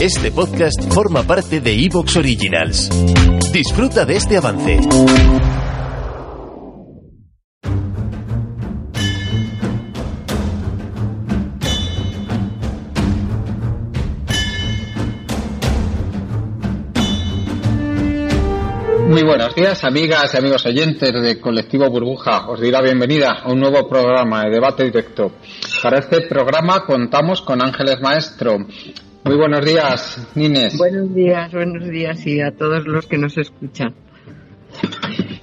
Este podcast forma parte de Evox Originals. Disfruta de este avance. Muy buenos días, amigas y amigos oyentes de Colectivo Burbuja. Os doy la bienvenida a un nuevo programa de debate directo. Para este programa contamos con Ángeles Maestro. Muy buenos días, Nines. Buenos días, buenos días y a todos los que nos escuchan.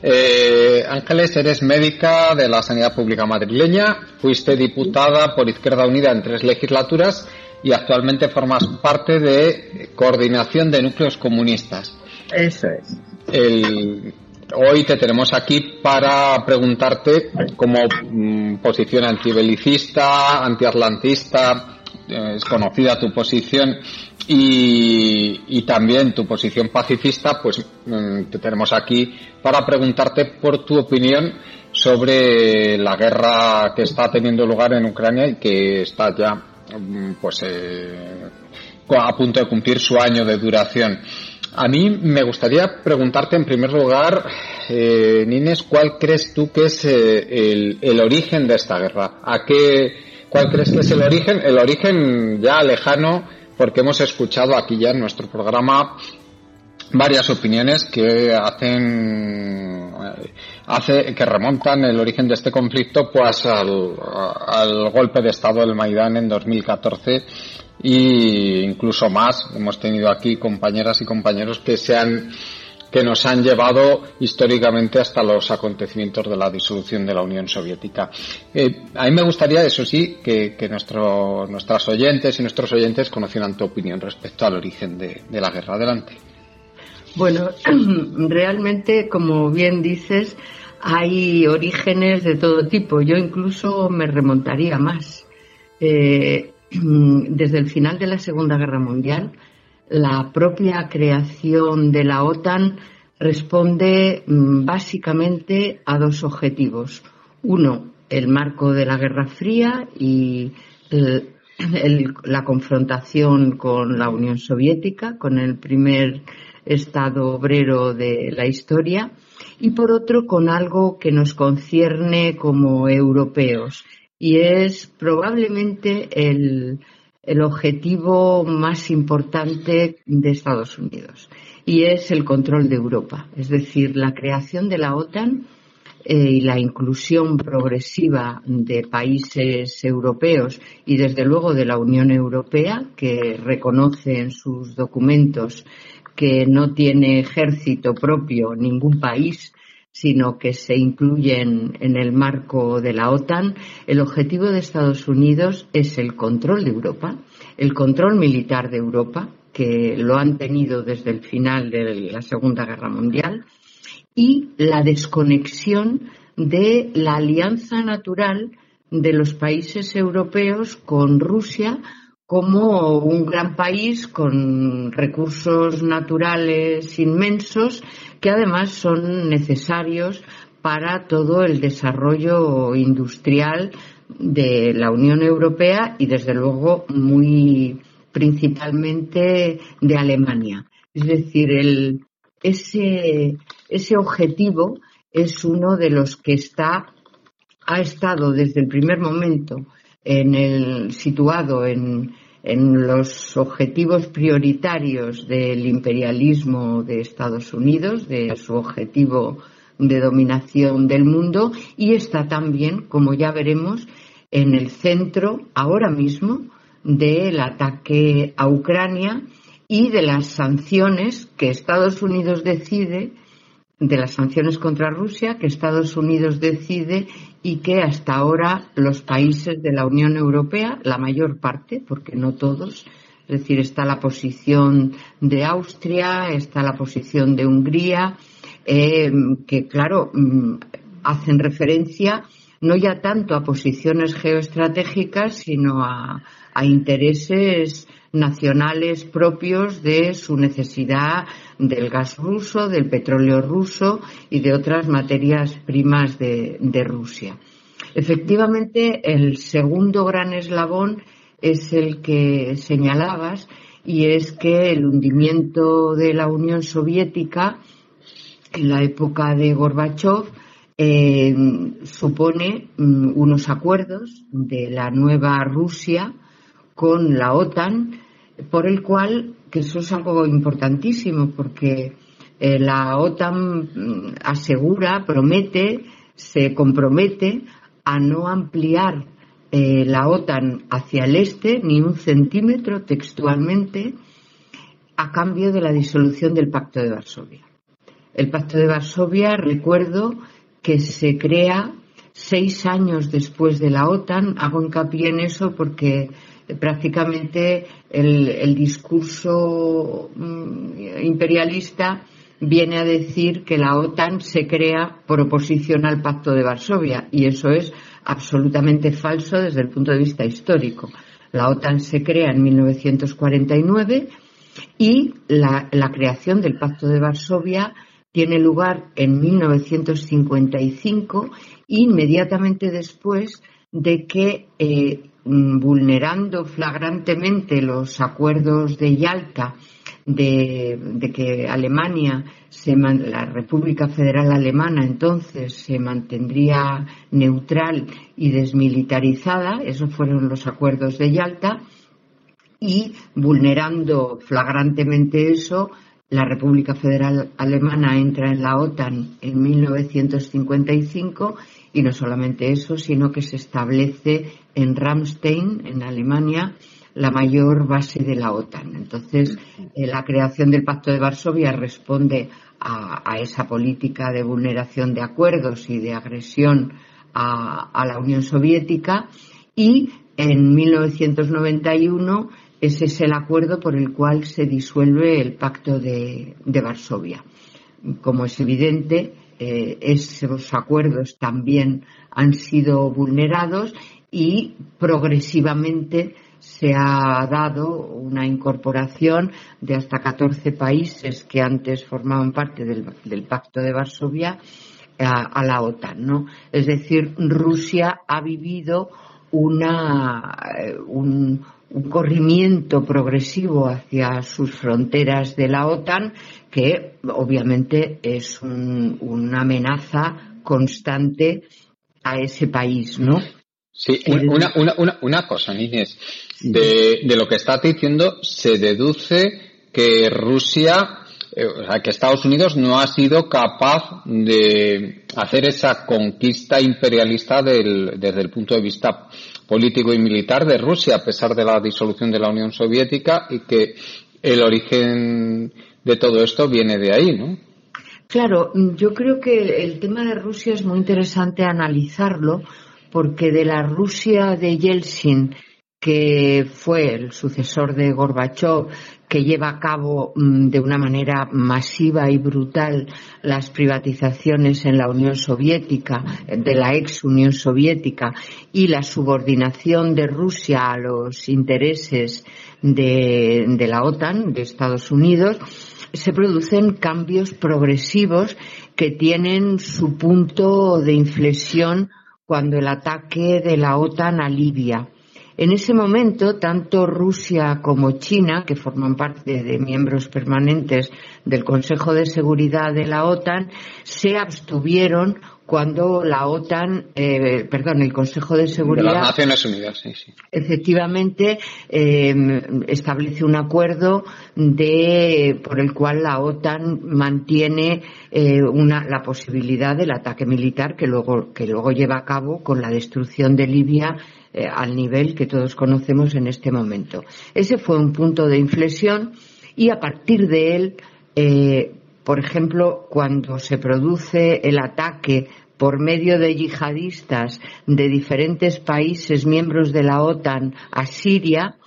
Eh, Ángeles, eres médica de la Sanidad Pública Madrileña, fuiste diputada por Izquierda Unida en tres legislaturas y actualmente formas parte de Coordinación de Núcleos Comunistas. Eso es. El, hoy te tenemos aquí para preguntarte como mm, posición antibelicista, antiatlantista, es conocida tu posición y, también tu posición pacifista, pues mm, te tenemos aquí para preguntarte por tu opinión sobre la guerra que está teniendo lugar en Ucrania y que está ya mm, pues eh, a punto de cumplir su año de duración. A mí me gustaría preguntarte en primer lugar, eh, Nines, ¿cuál crees tú que es eh, el, el, origen de esta guerra? ¿A qué, ¿Cuál crees que es el origen? El origen ya lejano, porque hemos escuchado aquí ya en nuestro programa varias opiniones que hacen hace que remontan el origen de este conflicto pues al, al golpe de estado del Maidán en 2014 y incluso más. Hemos tenido aquí compañeras y compañeros que se han que nos han llevado históricamente hasta los acontecimientos de la disolución de la Unión Soviética. Eh, a mí me gustaría, eso sí, que, nuestro, nuestras oyentes y nuestros oyentes conocieran tu opinión respecto al origen de, de la guerra. Adelante. Bueno, realmente, como bien dices, hay orígenes de todo tipo. Yo incluso me remontaría más. Eh, desde el final de la Segunda Guerra Mundial, la propia creación de la OTAN responde mm, básicamente a dos objetivos. Uno, el marco de la Guerra Fría y la confrontación con la Unión Soviética, con el primer Estado obrero de la historia, y por otro, con algo que nos concierne como europeos, y es probablemente el, el objetivo más importante de Estados Unidos y es el control de Europa, es decir, la creación de la OTAN eh, y la inclusión progresiva de países europeos y desde luego de la Unión Europea, que reconoce en sus documentos que no tiene ejército propio ningún país sino que se incluyen en el marco de la OTAN, el objetivo de Estados Unidos es el control de Europa, el control militar de Europa, que lo han tenido desde el final de la Segunda Guerra Mundial, y la desconexión de la alianza natural de los países europeos con Rusia como un gran país con recursos naturales inmensos que además son necesarios para todo el desarrollo industrial de la Unión Europea y desde luego muy principalmente de Alemania. Es decir, el, ese, ese objetivo es uno de los que está, ha estado desde el primer momento en el, situado en, los objetivos prioritarios del imperialismo de Estados Unidos, de su objetivo de dominación del mundo, y está también, como ya veremos, en el centro ahora mismo del ataque a Ucrania y de las sanciones que Estados Unidos decide de las sanciones contra Rusia que Estados Unidos decide y que hasta ahora los países de la Unión Europea, la mayor parte, porque no todos, Es decir, está la posición de Austria, está la posición de Hungría, eh, que claro, mm, hacen referencia no ya tanto a posiciones geoestratégicas, sino a, intereses nacionales propios de su necesidad del gas ruso, del petróleo ruso y de otras materias primas de Rusia. Efectivamente, el segundo gran eslabón es el que señalabas y es que el hundimiento de la Unión Soviética en la época de Gorbachev eh, supone mm, unos acuerdos de la nueva Rusia con la OTAN, por el cual, que eso es algo importantísimo, porque eh, la OTAN mm, asegura, promete, se compromete a no ampliar eh, la OTAN hacia el este ni un centímetro textualmente a cambio de la disolución del Pacto de Varsovia. El Pacto de Varsovia, recuerdo, que se crea seis años después de la OTAN. Hago hincapié en eso porque prácticamente el, discurso mm, imperialista viene a decir que la OTAN se crea por oposición al Pacto de Varsovia y eso es absolutamente falso desde el punto de vista histórico. La OTAN se crea en 1949 y la, creación del Pacto de Varsovia tiene lugar en 1955, inmediatamente después de que, eh, vulnerando flagrantemente los acuerdos de Yalta de, que Alemania, la República Federal Alemana entonces se mantendría neutral y desmilitarizada, esos fueron los acuerdos de Yalta, y vulnerando flagrantemente eso, la República Federal Alemana entra en la OTAN en 1955 y no solamente eso, sino que se establece en Ramstein, en Alemania, la mayor base de la OTAN. Entonces, eh, la creación del Pacto de Varsovia responde a, esa política de vulneración de acuerdos y de agresión a, la Unión Soviética y en 1991 ese es el acuerdo por el cual se disuelve el Pacto de, Varsovia. Como es evidente, eh, esos acuerdos también han sido vulnerados y progresivamente se ha dado una incorporación de hasta 14 países que antes formaban parte del, Pacto de Varsovia a, la OTAN, ¿no? Es decir, Rusia ha vivido una, eh, un, corrimiento progresivo hacia sus fronteras de la OTAN que obviamente es una amenaza constante a ese país, ¿no? Sí, una, una, una, cosa, Inés. De, de, lo que estás diciendo se deduce que Rusia, eh, o sea, que Estados Unidos no ha sido capaz de hacer esa conquista imperialista del, desde el punto de vista político y militar de Rusia, a pesar de la disolución de la Unión Soviética y que el origen de todo esto viene de ahí, ¿no? Claro, yo creo que el tema de Rusia es muy interesante analizarlo porque de la Rusia de Yeltsin, que fue el sucesor de Gorbachev, que lleva a cabo mm, de una manera masiva y brutal las privatizaciones en la Unión Soviética, de la ex Unión Soviética, y la subordinación de Rusia a los intereses de, de la OTAN, de Estados Unidos, se producen cambios progresivos que tienen su punto de inflexión cuando el ataque de la OTAN a Libia. En ese momento, tanto Rusia como China, que forman parte de miembros permanentes del Consejo de Seguridad de la OTAN, se abstuvieron cuando la OTAN, eh, perdón, el Consejo de Seguridad. De las Naciones Unidas, sí, sí. Efectivamente, eh, establece un acuerdo de, por el cual la OTAN mantiene eh, una, la posibilidad del ataque militar que luego, que luego lleva a cabo con la destrucción de Libia al nivel que todos conocemos en este momento. Ese fue un punto de inflexión y a partir de él por ejemplo, cuando se produce el ataque por medio de yihadistas de diferentes países miembros de la OTAN a Siria,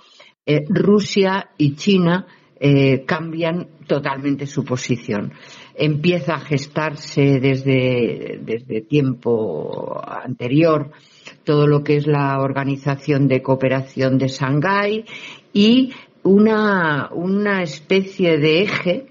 eh, Rusia y China eh, cambian totalmente su posición. Empieza a gestarse desde, desde tiempo anterior todo lo que es la Organización de Cooperación de Shanghái y una, una especie de eje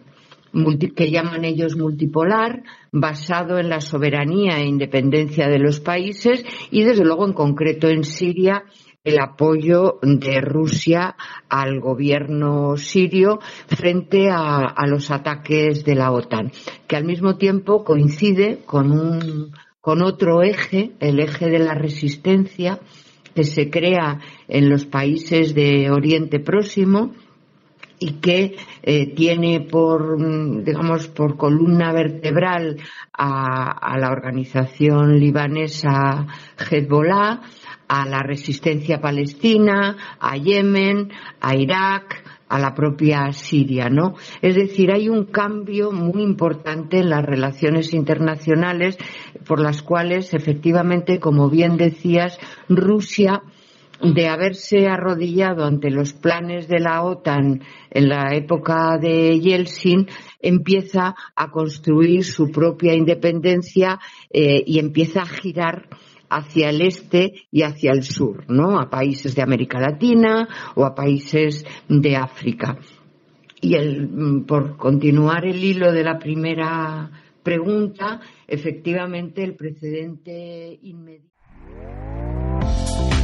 que llaman ellos multipolar, basado en la soberanía e independencia de los países y, desde luego, en concreto en Siria, el apoyo de Rusia al gobierno sirio frente a, los ataques de la OTAN, que al mismo tiempo coincide con, un, con otro eje, el eje de la resistencia, que se crea en los países de Oriente Próximo y que eh, tiene por, digamos, por columna vertebral a, a la organización libanesa Hezbollah, a la resistencia palestina, a Yemen, a Irak, a la propia Siria, ¿no? Es decir, hay un cambio muy importante en las relaciones internacionales por las cuales, efectivamente, como bien decías, Rusia de haberse arrodillado ante los planes de la OTAN en la época de Yeltsin, empieza a construir su propia independencia eh, y empieza a girar hacia el este y hacia el sur, ¿no? A países de América Latina o a países de África. Y el, mm, por continuar el hilo de la primera pregunta, efectivamente el precedente inmediato.